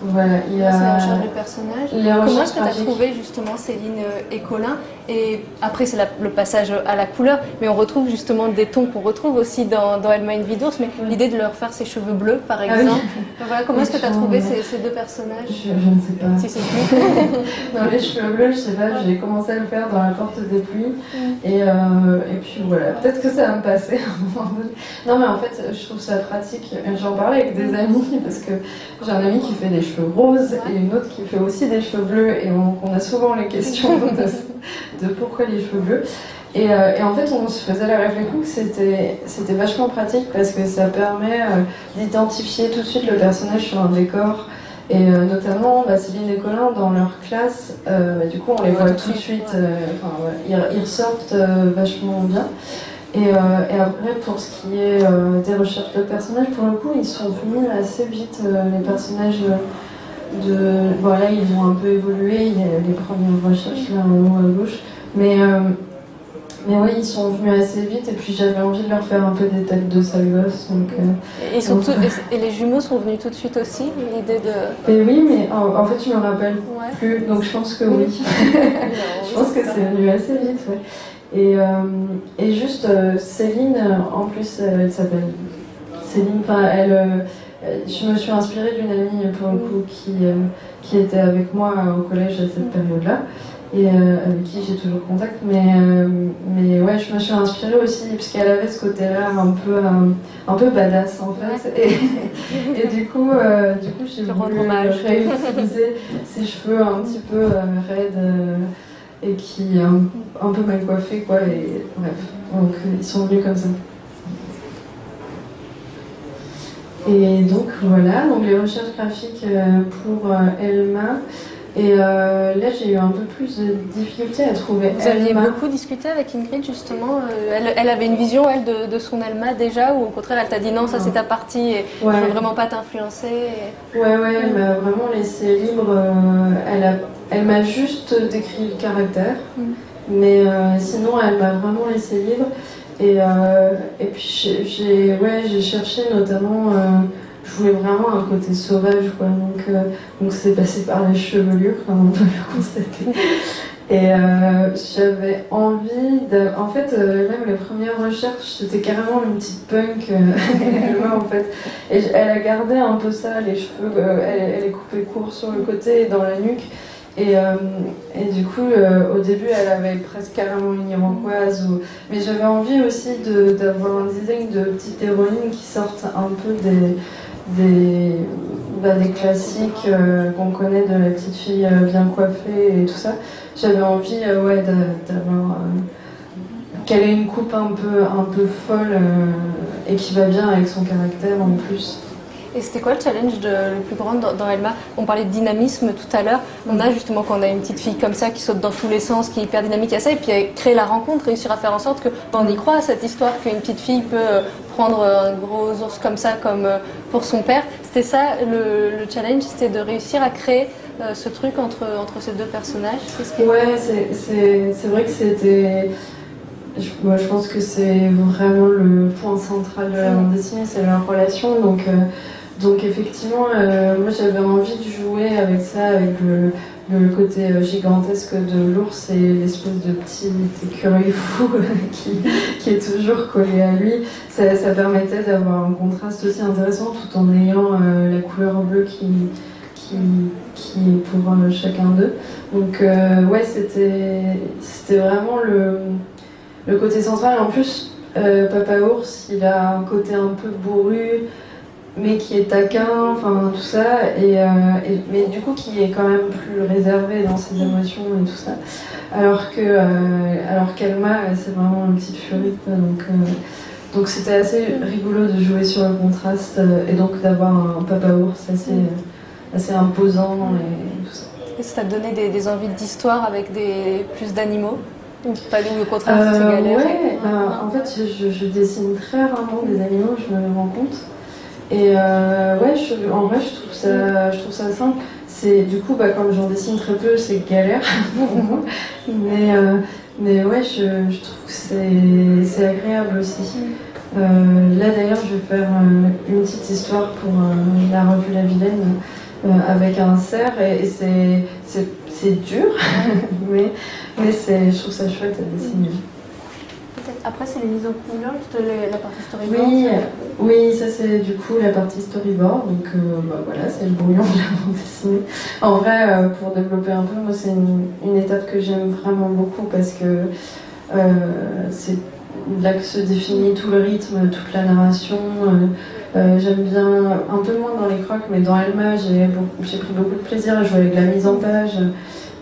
voilà, il y a. C'est de personnage. Comment est-ce que tu as trouvé justement Céline et Colin Et après, c'est le passage à la couleur, mais on retrouve justement des tons qu'on retrouve aussi dans, dans Elma une mais l'idée de leur faire ses cheveux bleus, par ah exemple. voilà, comment est-ce que tu as trouvé ces, deux personnages je, ne sais pas. Si c'est plus. non, les cheveux bleus, je sais pas, j'ai commencé à le faire dans la porte des pluies, mm. et, euh, et puis voilà, peut-être que ça va me passer à un moment donné. Non, mais en fait, je trouve ça pratique. J'en parlais avec des mm. amis, parce que j'ai un ami qui fait des cheveux roses et une autre qui fait aussi des cheveux bleus et on, a souvent les questions de, pourquoi les cheveux bleus. Euh, et, en fait, on se faisait la réflexion que c'était, c'était vachement pratique parce que ça permet euh, d'identifier tout de suite le personnage sur un décor. Et euh, notamment, bah, Céline et Colin, dans leur classe, du coup, on les voit tout de suite, ils, ils, ressortent vachement bien. Et, et, après, pour ce qui est des recherches de personnages, pour le coup, ils sont venus assez vite. Les personnages de. Voilà, ils ont un peu évolué. Il y a les premières recherches là en haut à gauche. Mais, mais oui, ils sont venus assez vite. Et puis j'avais envie de leur faire un peu des têtes de sale Donc, et, ils sont et, les jumeaux sont venus tout de suite aussi L'idée de. Et oui, mais en, fait, je me rappelle plus. Donc je pense que oui. je pense que c'est venu assez vite. Ouais. Et, euh, et juste, euh, Céline, en plus, elle s'appelle Céline, enfin, elle, je me suis inspirée d'une amie, pour le coup, qui, qui était avec moi au collège à cette période-là et avec qui j'ai toujours contact. Mais, mais ouais, je me suis inspirée aussi parce qu'elle avait ce côté-là un peu, un, peu badass en fait. Et, et du coup, du coup j'ai voulu réutiliser ses cheveux un petit peu raides et qui est un, peu mal coiffé, quoi. Et bref, donc ils sont venus comme ça. Et donc voilà, donc les recherches graphiques euh, pour euh, Elma. Et euh, là, j'ai eu un peu plus de difficultés à trouver. Vous aviez beaucoup discuté avec Ingrid, justement. Elle, avait une vision, elle, de, son Elma déjà, ou au contraire, elle t'a dit non, ça c'est ta partie et je ne veux vraiment pas t'influencer Ouais, ouais, elle m'a vraiment laissé libre. elle a elle m'a juste décrit le caractère, mm. mais euh, sinon elle m'a vraiment laissé libre. Et, euh, et puis j'ai ouais, cherché notamment, euh, je voulais vraiment un côté sauvage, quoi. Donc donc c'est passé par la chevelure, comme on peut le constater. Et j'avais envie de. En fait, même les premières recherches, c'était carrément une petite punk, en fait. Et elle a gardé un peu ça, les cheveux, elle, elle est coupée court sur le côté et dans la nuque. Et, euh, et, du coup, euh, au début, elle avait presque carrément une iroquoise. Ou... Mais j'avais envie aussi d'avoir un design de petites héroïnes qui sortent un peu des, des, bah, des classiques euh, qu'on connaît de la petite fille bien coiffée et tout ça. J'avais envie ouais, d'avoir. qu'elle ait une coupe un peu, un peu folle et qui va bien avec son caractère en plus. Et c'était quoi le challenge de, le plus grand dans, Elma? On parlait de dynamisme tout à l'heure. On a justement quand on a une petite fille comme ça qui saute dans tous les sens, qui est hyper dynamique à ça, et puis créer la rencontre, réussir à faire en sorte que on y croit à cette histoire qu'une petite fille peut euh, prendre un gros ours comme ça, comme euh, pour son père. C'était ça le, challenge, c'était de réussir à créer euh, ce truc entre, entre ces deux personnages. Ce ouais, c'est vrai que c'était. Je, moi, je pense que c'est vraiment le point central de la bande dessinée, c'est leur relation. Donc, donc effectivement, euh, moi j'avais envie de jouer avec ça, avec le, côté euh, gigantesque de l'ours et l'espèce de petit écureuil fou qui, est toujours collé à lui. Ça, permettait d'avoir un contraste aussi intéressant tout en ayant euh, la couleur bleue qui, qui, est pour chacun d'eux. Donc ouais, c'était vraiment le, le côté central. En plus, Papa Ours, il a un côté un peu bourru mais qui est taquin, enfin tout ça, euh, et, mais du coup qui est quand même plus réservé dans ses émotions et tout ça. Alors que euh, alors qu'Elma, c'est vraiment une petite furie, donc euh, donc c'était assez rigolo de jouer sur le contraste et donc d'avoir un papa ours assez assez imposant et tout ça. Ça t'a donné des, envies d'histoire avec des, plus d'animaux? Pas au contraire, galère Ouais, en fait, je, dessine très rarement des animaux, je me rends compte. Et ouais, en vrai, je trouve ça, je trouve ça simple c'est du coup, bah, comme j'en dessine très peu, c'est galère mais, euh, mais ouais, je, trouve que c'est agréable aussi. Euh, là d'ailleurs, je vais faire euh, une petite histoire pour la revue La Vilaine avec un cerf et, c'est dur, mais, mais je trouve ça chouette à dessiner. Après, c'est les mises en couleur, juste la partie storyboard Oui, oui ça c'est du coup la partie storyboard. Donc euh, bah, voilà, c'est le brouillon que j'ai dessiné. En vrai, euh, pour développer un peu, moi c'est une, étape que j'aime vraiment beaucoup parce que euh, c'est là que se définit tout le rythme, toute la narration. j'aime bien, un peu moins dans les crocs, mais dans Elma, j'ai pris beaucoup de plaisir à jouer avec la mise en page.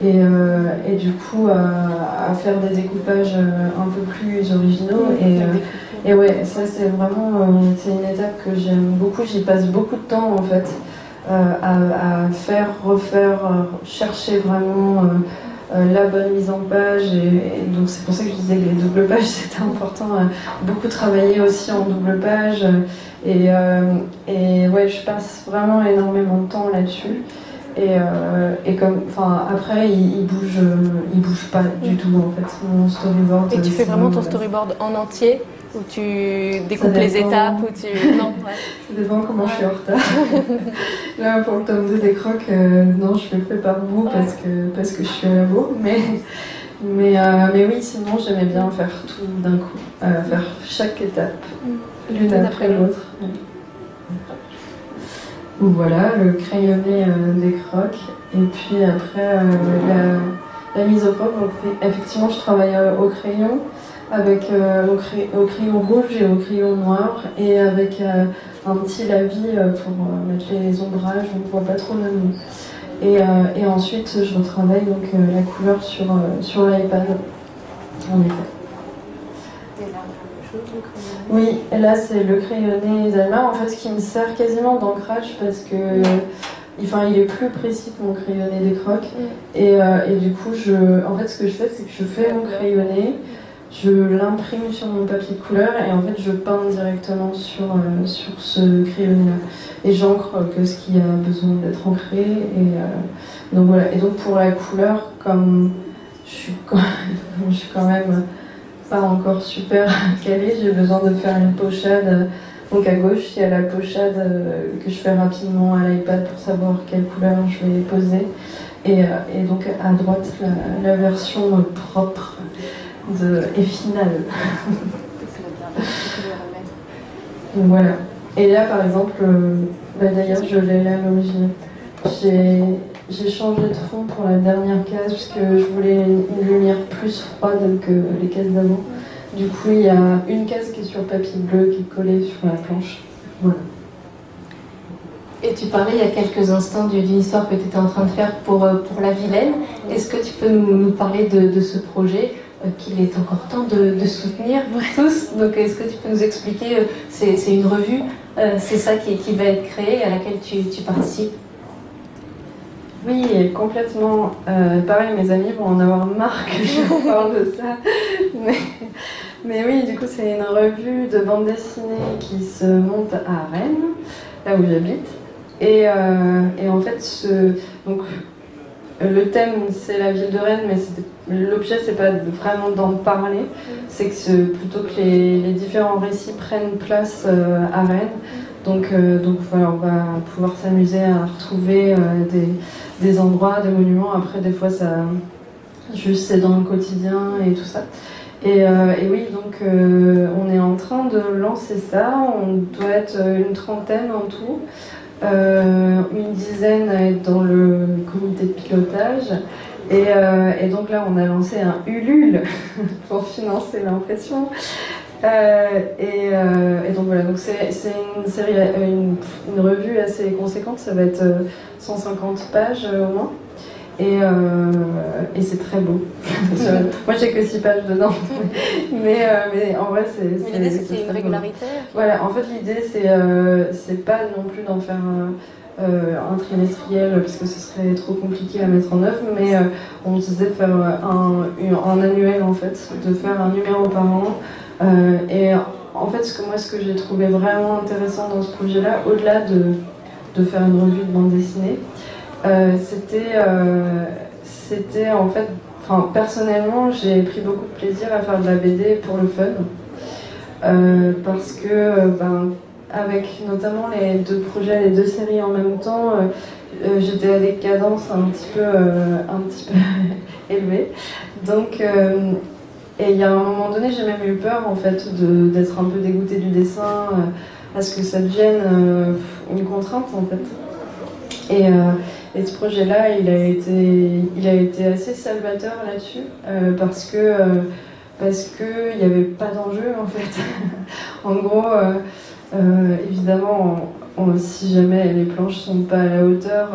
Euh, et, du coup à, faire des découpages euh, un peu plus originaux. Et, euh, et ouais, ça c'est vraiment c'est une étape que j'aime beaucoup. J'y passe beaucoup de temps en fait à, faire, refaire, chercher vraiment. la bonne mise en page et, donc c'est pour ça que je disais que les doubles pages c'était important beaucoup travailler aussi en double page et, et ouais je passe vraiment énormément de temps là-dessus et, euh, et comme, enfin, après, il, bouge, euh, il bouge pas du tout en fait. Mon storyboard. Et tu fais vraiment ton storyboard en entier ou tu découpes les étapes ou tu non ouais. Ça dépend comment je suis en retard. Là pour le tome 2 des crocs, euh, non je le fais par bout parce que parce que je suis à la bourre, mais mais mais oui sinon j'aimais bien faire tout d'un coup, faire chaque étape mm. l'une après l'autre. Voilà, le crayonné euh, des crocs. Et puis après, euh, la, mise au. Donc, effectivement, je travaille euh, au crayon, avec au, crayon rouge et au crayon noir, et avec un petit lavis pour mettre les ombrages, on ne voit pas trop le nom. Et, et, ensuite, je retravaille donc la couleur sur, sur l'iPad. En effet. Oui, là c'est le crayonné d'Alma, en fait, qui me sert quasiment d'ancrage parce que. Enfin, il est plus précis que mon crayonné des crocs. Mm. Et, euh, et, du coup, je, en fait, ce que je fais, c'est que je fais mon crayonné, je l'imprime sur mon papier de couleur et en fait, je peins directement sur, euh, sur ce crayonné-là. Et j'encre que ce qui a besoin d'être ancré. Et, euh, donc voilà. Et donc, pour la couleur, comme je suis je suis quand même pas encore super calé, j'ai besoin de faire une pochade. Donc à gauche, il y a la pochade euh, que je fais rapidement à l'iPad pour savoir quelle couleur je vais poser. Et, euh, donc à droite, la, version propre de, et finale. voilà. Et là, par exemple, euh, bah, d'ailleurs, je l'ai là l'origine. J'ai j'ai changé de fond pour la dernière case parce que je voulais une lumière plus froide que les cases d'avant. Du coup, il y a une case qui est sur papier bleu qui est collée sur la planche. Voilà. Et tu parlais il y a quelques instants d'une histoire que tu étais en train de faire pour, euh, pour la Vilaine. Est-ce que tu peux nous, parler de, ce projet euh, qu'il est encore temps de, soutenir tous? Donc, est-ce que tu peux nous expliquer euh, C'est une revue, c'est ça qui, qui, va être créé, à laquelle tu, tu participes? Oui, complètement. Euh, pareil, mes amis vont en avoir marre que je parle de ça. Mais, oui, du coup, c'est une revue de bande dessinée qui se monte à Rennes, là où j'habite. Et, euh, en fait, ce, donc, le thème, c'est la ville de Rennes, mais l'objet, c'est pas vraiment d'en parler. C'est que plutôt que les, différents récits prennent place euh, à Rennes. Donc, donc voilà, on va pouvoir s'amuser à retrouver des des endroits, des monuments. Après, des fois, ça, juste c'est dans le quotidien et tout ça. Et, euh, oui, donc euh, on est en train de lancer ça. On doit être une trentaine en tout. Euh, une dizaine à être dans le comité de pilotage. Et, et, donc là, on a lancé un Ulule pour financer l'impression. Et, et, donc voilà, donc c'est une série, une, une, revue assez conséquente. Ça va être 150 pages euh, au moins. Et, euh, et c'est très beau. Moi, j'ai que 6 pages dedans. mais, euh, mais en vrai, c'est. L'idée, c'est qu'il y ait une régularité. Voilà, en fait, l'idée, c'est pas non plus d'en faire un trimestriel parce que ce serait trop compliqué à mettre en œuvre, mais on disait faire un, un, annuel en fait, de faire un numéro par an. Et en fait, ce que moi, ce que j'ai trouvé vraiment intéressant dans ce projet-là, au-delà de, de, faire une revue de bande dessinée, c'était, c'était en fait personnellement, j'ai pris beaucoup de plaisir à faire de la BD pour le fun. Euh, parce que, euh, ben, avec notamment les deux projets, les deux séries en même temps, euh, j'étais à des cadences un petit peu, un petit peu élevées. Donc, et il y a un moment donné, j'ai même eu peur en fait d'être un peu dégoûtée du dessin, à ce que ça devienne une contrainte en fait. Et et ce projet-là, il, a été, il a été assez salvateur là-dessus, euh, parce que euh, parce qu'il n'y avait pas d'enjeu en fait. en gros, euh, évidemment, si jamais les planches sont pas à la hauteur,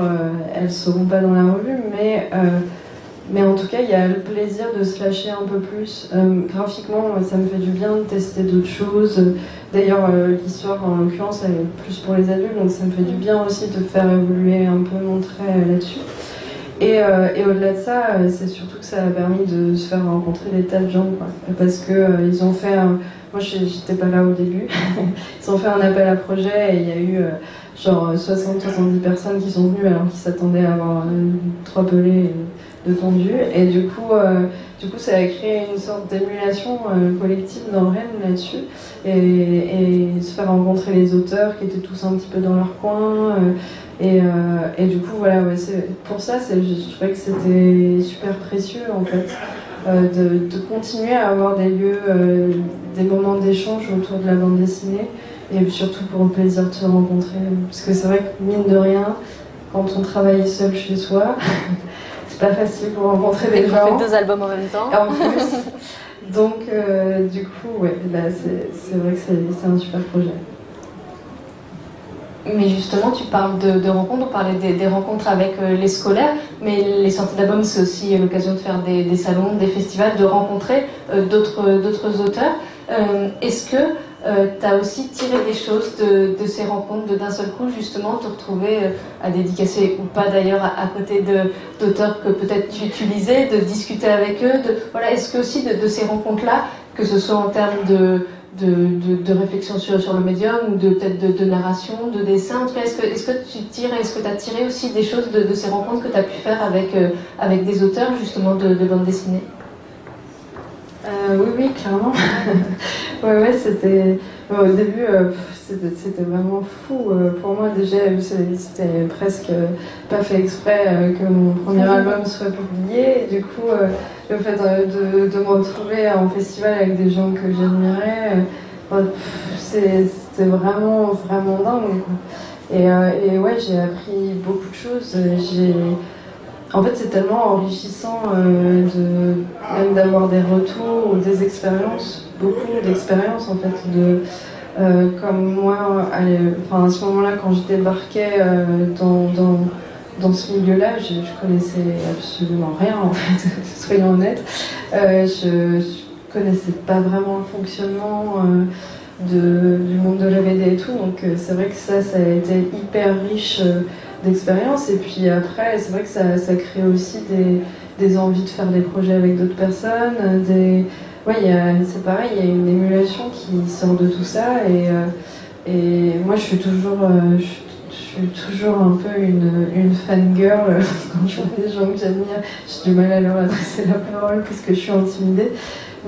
elles seront pas dans la revue, mais mais en tout cas, il y a le plaisir de se lâcher un peu plus. graphiquement, ça me fait du bien de tester d'autres choses, D'ailleurs, euh, l'histoire, en l'occurrence, elle est plus pour les adultes, donc ça me fait du bien aussi de faire évoluer un peu mon trait là-dessus. Et, euh, au-delà de ça, euh, c'est surtout que ça a permis de se faire rencontrer des tas de gens, parce que ils ont fait, moi j'étais pas là au début, ils ont fait un appel à projet et il y a eu genre 60-70 personnes qui sont venues alors qu'ils s'attendaient à avoir trois pelés de et du coup du coup, ça a créé une sorte d'émulation euh, collective dans Rennes là-dessus, et, se faire rencontrer les auteurs qui étaient tous un petit peu dans leur coin. Euh, euh, et, du coup, voilà, pour ça, je trouvais que c'était super précieux en fait. De, continuer à avoir des lieux, des moments d'échange autour de la bande dessinée et surtout pour le plaisir de se rencontrer. Parce que c'est vrai que mine de rien, quand on travaille seul chez soi, c'est pas facile pour rencontrer des gens. On fait deux albums en même temps. En plus. Donc, euh, du coup, ouais, c'est vrai que c'est un super projet. Mais justement, tu parles de, rencontres, on parlait des, rencontres avec euh, les scolaires, mais les sorties d'albums, c'est aussi l'occasion de faire des, salons, des festivals, de rencontrer euh, d'autres auteurs. Est-ce que euh, tu as aussi tiré des choses de, ces rencontres, d'un seul coup, justement, te retrouver euh, à dédicacer, ou pas d'ailleurs, à, côté d'auteurs que peut-être tu utilisais, de discuter avec eux. De, voilà, Est-ce que aussi de, ces rencontres-là, que ce soit en termes de, de, réflexion sur, sur, le médium, ou peut-être de, narration, de dessin, est-ce que, est que tu tires, est-ce que tu as tiré aussi des choses de, ces rencontres que tu as pu faire avec, euh, avec des auteurs, justement, de, bande dessinée euh, oui, oui, clairement. ouais, ouais, c'était. au début, euh, c'était vraiment fou. Euh, pour moi, déjà, c'était presque pas fait exprès que mon premier album soit publié. du coup, le fait de, de, me retrouver en festival avec des gens que j'admirais, c'était vraiment, vraiment dingue. Et, et ouais, j'ai appris beaucoup de choses. J'ai en fait, c'est tellement enrichissant euh, même d'avoir des retours ou des expériences, beaucoup d'expériences en fait, de, euh, comme moi, à, ce moment-là, quand je débarquais euh, dans, dans, ce milieu-là, je, connaissais absolument rien, en fait, soyons honnêtes. je, connaissais pas vraiment le fonctionnement du monde de la BD et tout, donc c'est vrai que ça, ça a été hyper riche d'expérience. Et puis après, c'est vrai que ça, ça crée aussi des, des, envies de faire des projets avec d'autres personnes. Des... Ouais, c'est pareil, il y a une émulation qui sort de tout ça. Et, euh, et moi, je suis toujours. Euh, je, suis toujours un peu une, une fangirl quand je vois des gens que j'admire. J'ai du mal à leur adresser la parole parce que je suis intimidée.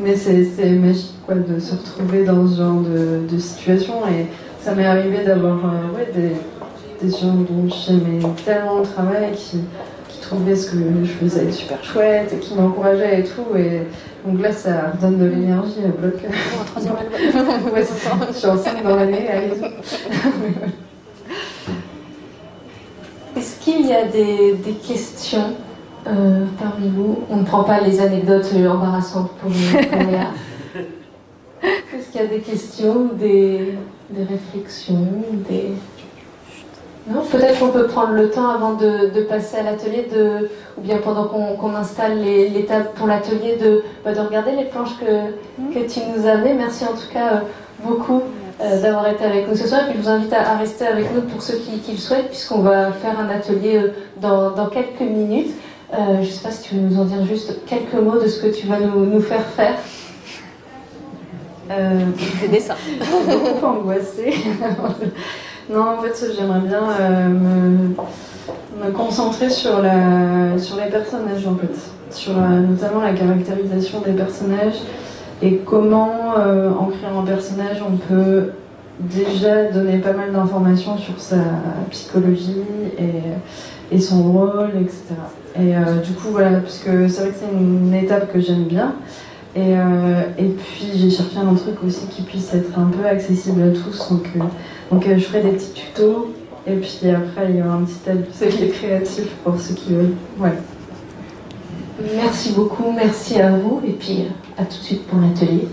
Mais c'est magique quoi, de se retrouver dans ce genre de, de situation. Et ça m'est arrivé d'avoir euh, ouais, des, des gens dont j'aimais tellement le travail, qui, qui trouvaient ce que je faisais super chouette et qui m'encourageaient et tout. Et donc là, ça redonne de l'énergie à bloc. un troisième album. ouais, Je suis enceinte dans l'année, allez Est-ce qu'il y a des, des questions euh, parmi vous? On ne prend pas les anecdotes embarrassantes pour, Léa. Est-ce qu'il y a des questions, des, des réflexions, des... Non, peut-être qu'on peut prendre le temps avant de, passer à l'atelier, de, ou bien pendant qu'on installe les, tables pour l'atelier, de, bah, de regarder les planches que, mm. que tu nous avais. Merci en tout cas euh, beaucoup d'avoir été avec nous ce soir. Et puis je vous invite à, rester avec nous pour ceux qui, le souhaitent, puisqu'on va faire un atelier dans, quelques minutes. je ne sais pas si tu veux nous en dire juste quelques mots de ce que tu vas nous, faire faire. Euh, des dessins. beaucoup angoissée. non, en fait, j'aimerais bien me, me, concentrer sur, la, sur les personnages, en fait. Sur notamment la caractérisation des personnages et comment, euh, en créant un personnage, on peut déjà donner pas mal d'informations sur sa psychologie et, son rôle, etc. Et euh, du coup, voilà, parce que c'est vrai que c'est une étape que j'aime bien. Et, euh, et puis j'ai cherché un truc aussi qui puisse être un peu accessible à tous. Donc, donc je ferai des petits tutos. Et puis après, il y aura un petit atelier créatif pour ceux qui veulent. Voilà. Merci beaucoup, merci à vous. Et puis à tout de suite pour l'atelier.